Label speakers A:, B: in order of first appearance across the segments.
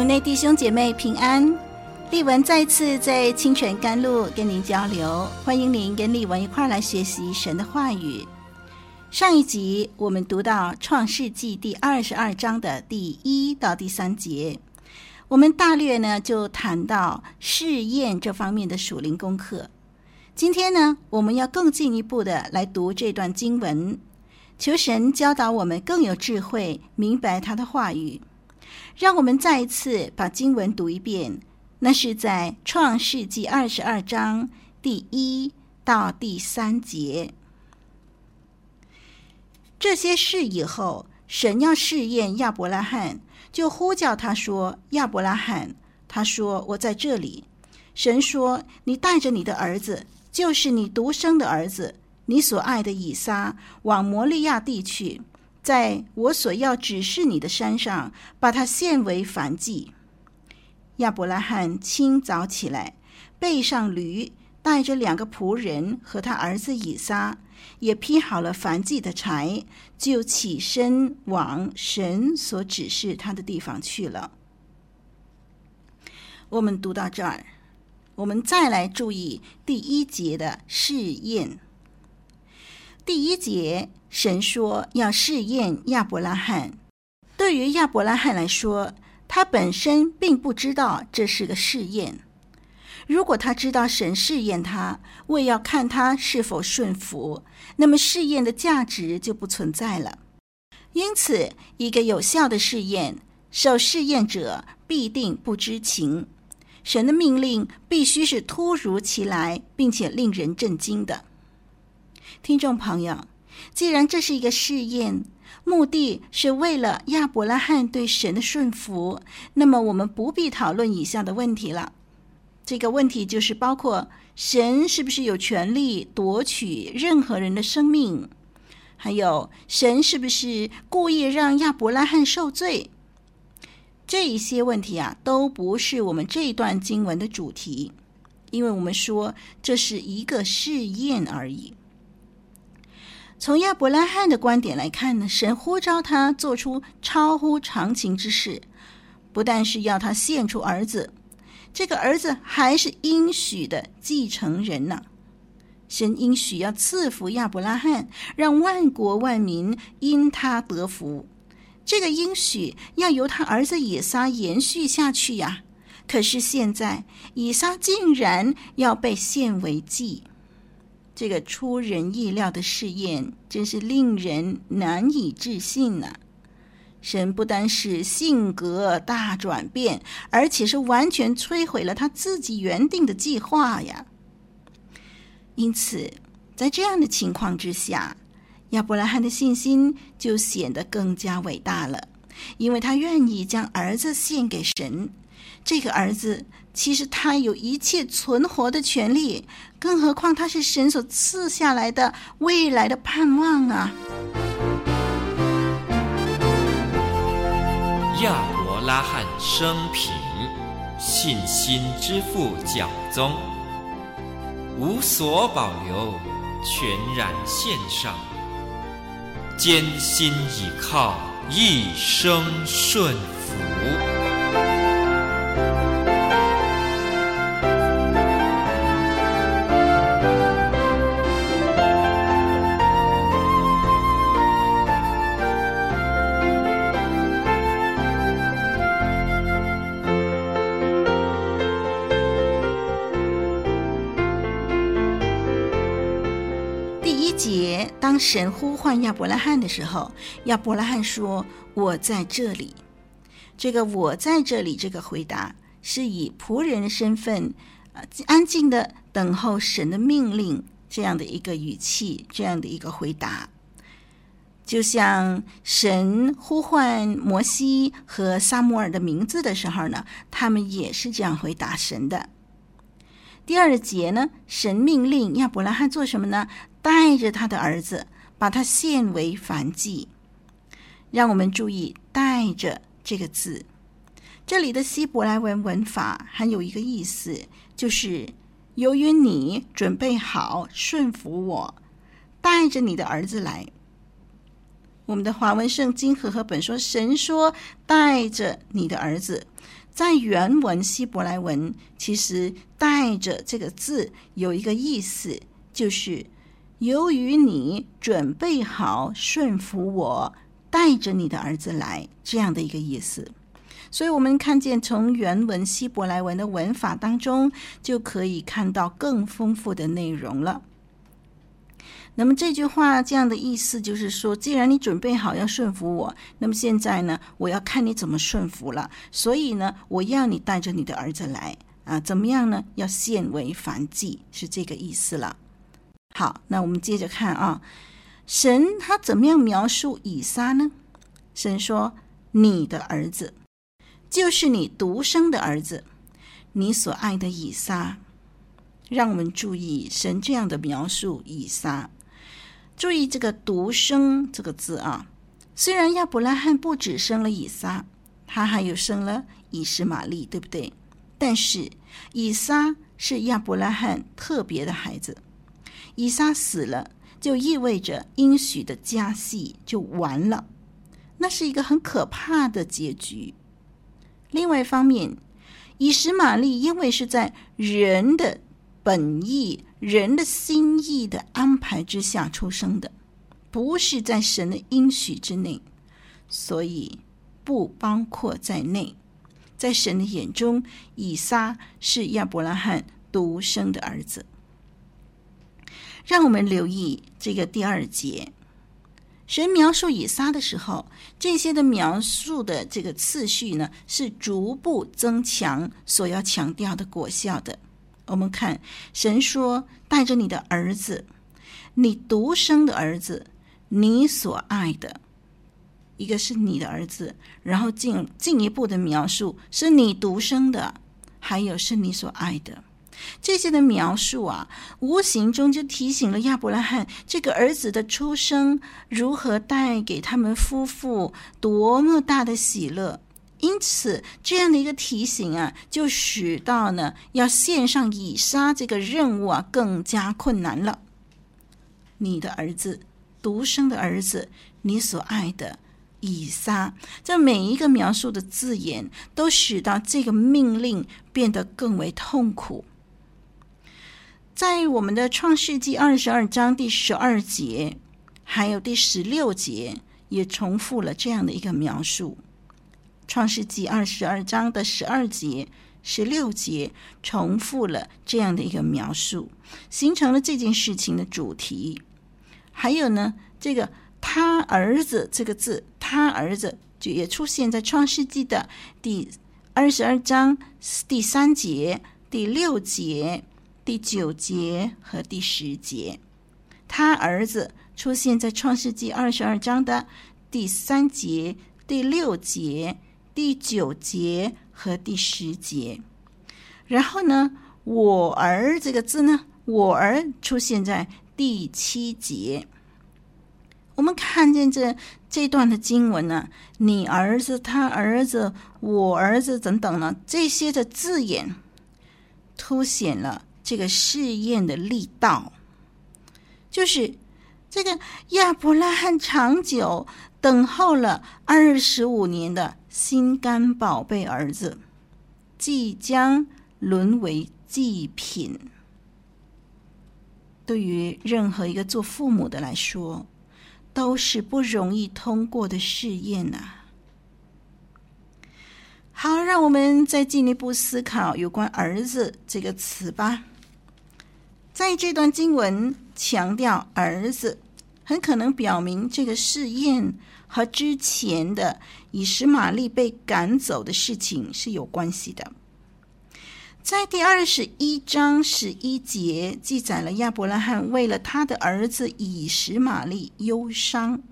A: 主内弟兄姐妹平安，丽文再次在清泉甘露跟您交流，欢迎您跟丽文一块来学习神的话语。上一集我们读到创世纪第二十二章的第一到第三节，我们大略呢就谈到试验这方面的属灵功课。今天呢，我们要更进一步的来读这段经文，求神教导我们更有智慧，明白他的话语。让我们再一次把经文读一遍，那是在创世纪二十二章第一到第三节。这些事以后，神要试验亚伯拉罕，就呼叫他说：“亚伯拉罕。”他说：“我在这里。”神说：“你带着你的儿子，就是你独生的儿子，你所爱的以撒，往摩利亚地去。”在我所要指示你的山上，把它献为燔祭。亚伯拉罕清早起来，背上驴，带着两个仆人和他儿子以撒，也劈好了燔祭的柴，就起身往神所指示他的地方去了。我们读到这儿，我们再来注意第一节的试验。第一节。神说要试验亚伯拉罕。对于亚伯拉罕来说，他本身并不知道这是个试验。如果他知道神试验他，为要看他是否顺服，那么试验的价值就不存在了。因此，一个有效的试验，受试验者必定不知情。神的命令必须是突如其来，并且令人震惊的。听众朋友。既然这是一个试验，目的是为了亚伯拉罕对神的顺服，那么我们不必讨论以下的问题了。这个问题就是包括神是不是有权利夺取任何人的生命，还有神是不是故意让亚伯拉罕受罪。这一些问题啊，都不是我们这一段经文的主题，因为我们说这是一个试验而已。从亚伯拉罕的观点来看呢，神呼召他做出超乎常情之事，不但是要他献出儿子，这个儿子还是应许的继承人呢。神应许要赐福亚伯拉罕，让万国万民因他得福。这个应许要由他儿子以撒延续下去呀。可是现在以撒竟然要被献为祭。这个出人意料的试验，真是令人难以置信呐、神不单是性格大转变，而且是完全摧毁了他自己原定的计划呀。因此，在这样的情况之下，亚伯拉罕的信心就显得更加伟大了，因为他愿意将儿子献给神。这个儿子其实他有一切存活的权利，更何况他是神所赐下来的未来的盼望啊！
B: 亚伯拉罕生平，信心之父教宗，无所保留，全然献上，艰辛倚靠，一生顺服。
A: 节当神呼唤亚伯拉罕的时候，亚伯拉罕说：“我在这里。”这个“我在这里”这个回答是以仆人的身份，呃，安静的等候神的命令这样的一个语气，这样的一个回答。就像神呼唤摩西和撒母耳的名字的时候呢，他们也是这样回答神的。第二节呢，神命令亚伯拉罕做什么呢？带着他的儿子，把他献为燔祭。让我们注意“带着”这个字，这里的希伯来文文法还有一个意思，就是由于你准备好顺服我，带着你的儿子来。我们的华文圣经和合本说：“神说带着你的儿子。”在原文希伯来文，其实“带着”这个字有一个意思，就是由于你准备好顺服我。带着你的儿子来，这样的一个意思，所以我们看见从原文希伯来文的文法当中，就可以看到更丰富的内容了。那么这句话这样的意思就是说，既然你准备好要顺服我，那么现在呢，我要看你怎么顺服了。所以呢，我要你带着你的儿子来啊，怎么样呢？要献为燔祭，是这个意思了。好，那我们接着看啊。神他怎么样描述以撒呢？神说：“你的儿子，就是你独生的儿子，你所爱的以撒。”让我们注意神这样的描述以撒。注意这个“独生”这个字啊。虽然亚伯拉罕不只生了以撒，他还有生了以实玛利，对不对？但是以撒是亚伯拉罕特别的孩子。以撒死了。就意味着应许的家系就完了，那是一个很可怕的结局。另外一方面，以实玛利因为是在人的本意、人的心意的安排之下出生的，不是在神的应许之内，所以不包括在内。在神的眼中，以撒是亚伯拉罕独生的儿子。让我们留意这个第二节，神描述以撒的时候，这些的描述的这个次序呢，是逐步增强所要强调的果效的。我们看，神说：“带着你的儿子，你独生的儿子，你所爱的，一个是你的儿子，然后进进一步的描述是你独生的，还有是你所爱的。”这些的描述啊，无形中就提醒了亚伯拉罕，这个儿子的出生如何带给他们夫妇多么大的喜乐。因此，这样的一个提醒啊，就使到呢要献上以撒这个任务啊更加困难了。你的儿子，独生的儿子，你所爱的以撒，这每一个描述的字眼，都使到这个命令变得更为痛苦。在我们的创世纪二十二章第十二节，还有第十六节，也重复了这样的一个描述。创世纪二十二章的十二节、十六节重复了这样的一个描述，形成了这件事情的主题。还有呢，这个他儿子这个字，他儿子就也出现在创世纪的第二十二章第三节、第六节。第九节和第十节，他儿子出现在创世纪二十二章的第三节、第六节、第九节和第十节。然后呢，我儿这个字呢，我儿出现在第七节。我们看见这这段的经文呢，你儿子、他儿子、我儿子等等呢，这些的字眼凸显了。这个试验的力道，就是这个亚伯拉罕长久等候了二十五年的心肝宝贝儿子，即将沦为祭品。对于任何一个做父母的来说，都是不容易通过的试验呐、啊。好，让我们再进一步思考有关“儿子”这个词吧。在这段经文强调儿子，很可能表明这个试验和之前的以实玛利被赶走的事情是有关系的。在第二十一章十一节记载了亚伯拉罕为了他的儿子以实玛利忧伤。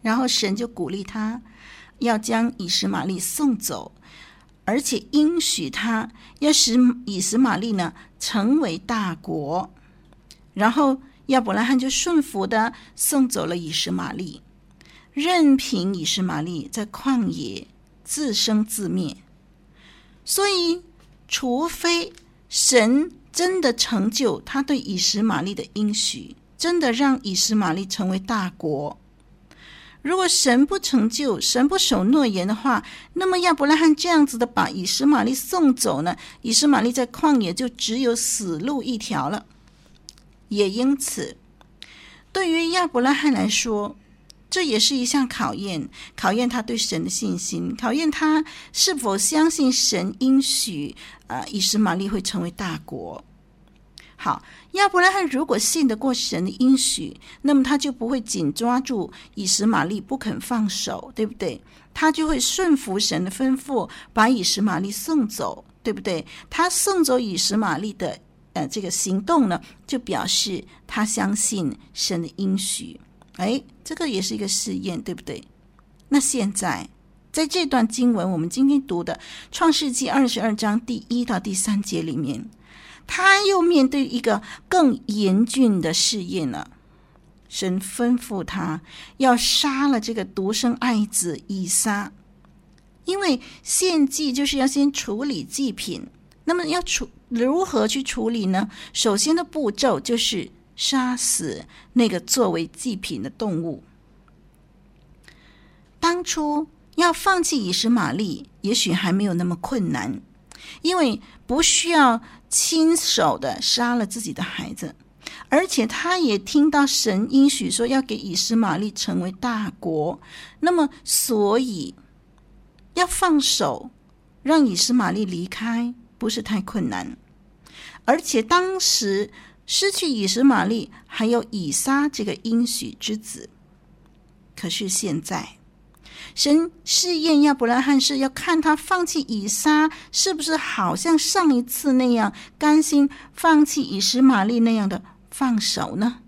A: 然后神就鼓励他要将以实玛利送走，而且应许他要使以实玛利呢成为大国。然后亚伯拉罕就顺服的送走了以实玛利，任凭以实玛利在旷野自生自灭。所以，除非神真的成就他对以实玛利的应许，真的让以实玛利成为大国。如果神不成就，神不守诺言的话，那么亚伯拉罕这样子的把以实玛利送走呢？以实玛利在旷野就只有死路一条了。也因此，对于亚伯拉罕来说，这也是一项考验，考验他对神的信心，考验他是否相信神应许啊，以实玛利会成为大国。好，亚伯拉罕如果信得过神的应许，那么他就不会紧抓住以实玛利不肯放手，对不对？他就会顺服神的吩咐，把以实玛利送走，对不对？他送走以实玛利的。呃，这个行动呢，就表示他相信神的应许。哎，这个也是一个试验，对不对？那现在在这段经文，我们今天读的《创世记》二十二章第一到第三节里面，他又面对一个更严峻的试验了。神吩咐他要杀了这个独生爱子以撒，因为献祭就是要先处理祭品。那么要处如何去处理呢？首先的步骤就是杀死那个作为祭品的动物。当初要放弃以实玛利，也许还没有那么困难，因为不需要亲手的杀了自己的孩子，而且他也听到神应许说要给以实玛利成为大国，那么所以要放手让以实玛利离开。不是太困难，而且当时失去以实玛利，还有以撒这个应许之子。可是现在，神试验亚伯拉罕是要看他放弃以撒，是不是好像上一次那样甘心放弃以实玛利那样的放手呢？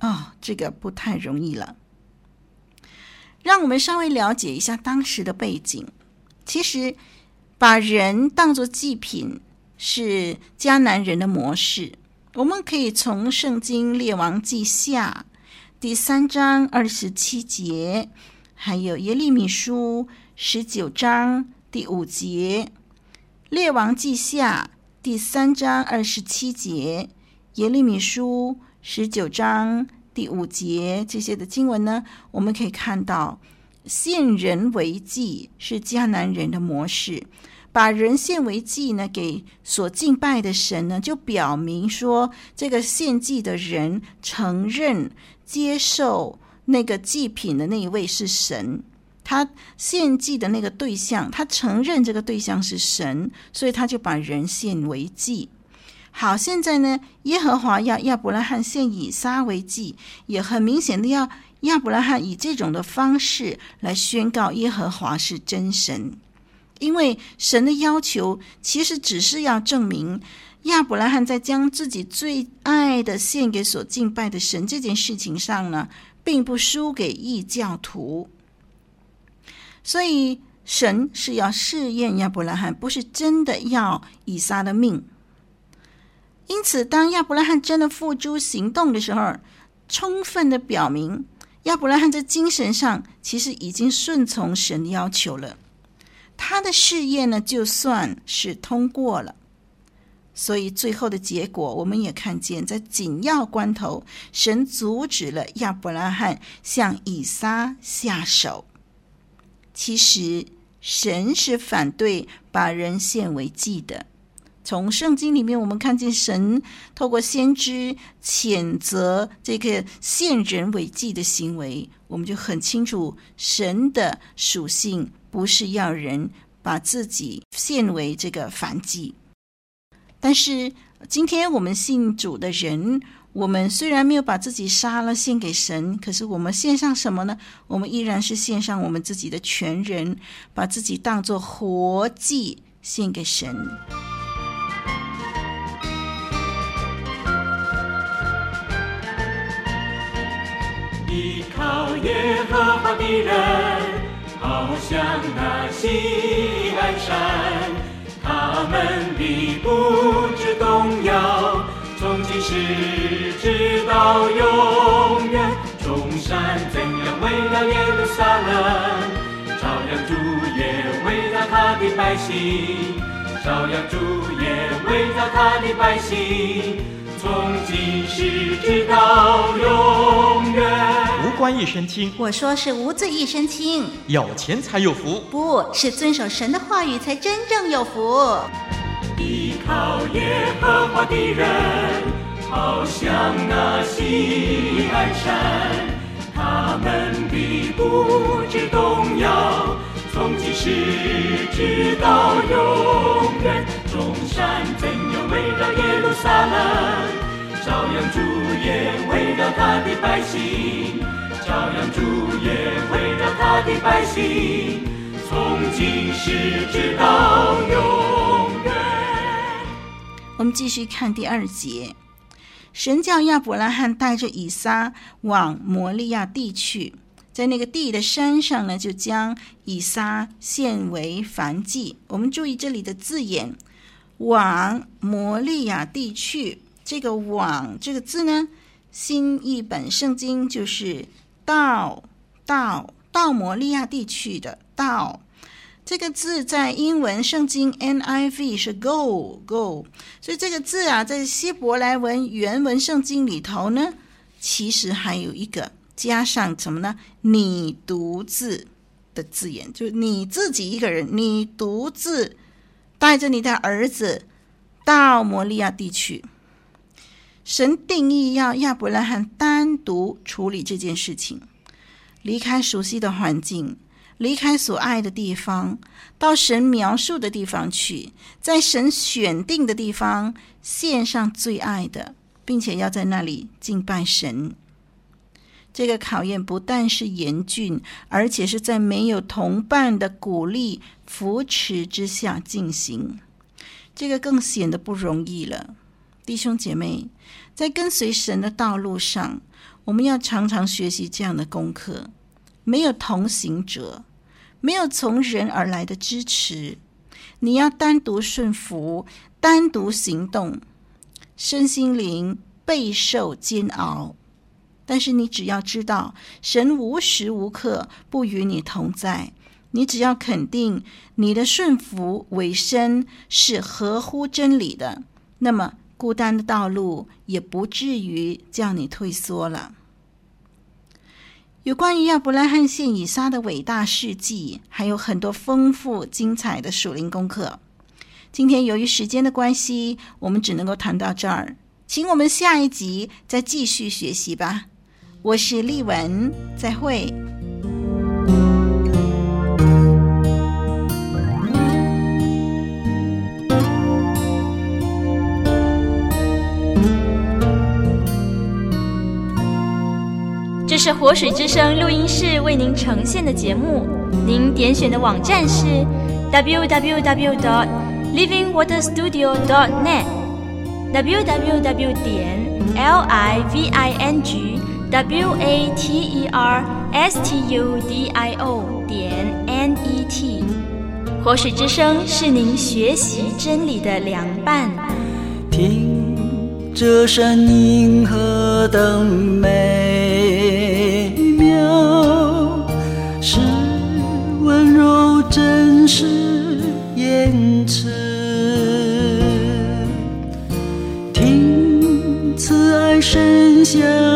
A: 哦，这个不太容易了。让我们稍微了解一下当时的背景。其实。把人当作祭品是迦南人的模式。我们可以从《圣经列王记下》第三章二十七节，还有耶利米书十九章第五节，《列王记下》第三章二十七节，耶利米书十九章第五节这些的经文呢，我们可以看到。献人为祭是迦南人的模式，把人献为祭呢，给所敬拜的神呢，就表明说，这个献祭的人承认接受那个祭品的那一位是神，他献祭的那个对象，他承认这个对象是神，所以他就把人献为祭。好，现在呢，耶和华要亚伯拉罕献以撒为祭，也很明显的要。亚伯拉罕以这种的方式来宣告耶和华是真神，因为神的要求其实只是要证明亚伯拉罕在将自己最爱的献给所敬拜的神这件事情上呢，并不输给异教徒。所以神是要试验亚伯拉罕，不是真的要以撒的命。因此，当亚伯拉罕真的付诸行动的时候，充分的表明。亚伯拉罕在精神上其实已经顺从神的要求了，他的试验呢，就算是通过了，所以最后的结果我们也看见，在紧要关头，神阻止了亚伯拉罕向以撒下手。其实神是反对把人献为祭的。从圣经里面，我们看见神透过先知谴责这个献人为祭的行为，我们就很清楚神的属性不是要人把自己献为这个燔祭。但是今天我们信主的人，我们虽然没有把自己杀了献给神，可是我们献上什么呢？我们依然是献上我们自己的全人，把自己当作活祭献给神。
C: 依靠耶和华的人，好像那锡安山，他们必不知动摇，从今时直到永远。众山怎样为了耶路撒冷，照样主也为了他的百姓，照样主也为了他的百姓。从今时直到永远。
D: 无官一身轻，
A: 我说是无罪一身轻。
D: 有钱才有福，
A: 不是遵守神的话语才真正有福。
C: 依靠耶和华的人，好像那西安山，他们必不致动摇。从今时直到永远，众山怎样围绕耶路撒冷，朝阳主也围绕他的百姓，朝阳主也围绕他的百姓，从今时直到永远。
A: 我们继续看第二节，神叫亚伯拉罕带着以撒往摩利亚地去。在那个地的山上呢，就将以撒献为燔祭。我们注意这里的字眼，“往摩利亚地去”。这个“往”这个字呢，新译本圣经就是到“到到摩利亚地区的“到”。这个字在英文圣经 NIV 是 “go go”，所以这个字啊，在希伯来文原文圣经里头呢，其实还有一个。加上什么呢？你独自的字眼，就你自己一个人，你独自带着你的儿子到摩利亚地区。神定义要亚伯拉罕单独处理这件事情，离开熟悉的环境，离开所爱的地方，到神描述的地方去，在神选定的地方献上最爱的，并且要在那里敬拜神。这个考验不但是严峻，而且是在没有同伴的鼓励扶持之下进行，这个更显得不容易了。弟兄姐妹，在跟随神的道路上，我们要常常学习这样的功课：没有同行者，没有从人而来的支持，你要单独顺服，单独行动，身心灵备受煎熬。但是你只要知道，神无时无刻不与你同在。你只要肯定你的顺服委身是合乎真理的，那么孤单的道路也不至于叫你退缩了。有关于亚伯拉罕献以撒的伟大事迹，还有很多丰富精彩的属灵功课。今天由于时间的关系，我们只能够谈到这儿，请我们下一集再继续学习吧。我是丽文，再会。
E: 这是活水之声录音室为您呈现的节目，您点选的网站是 www.dot livingwaterstudio.dot net www 点 l i v i n g w a t e r s t u d i o 点 n e t。活水之声是您学习真理的良伴。
F: 听这声银河的美妙，是温柔真实言辞。听慈爱声响。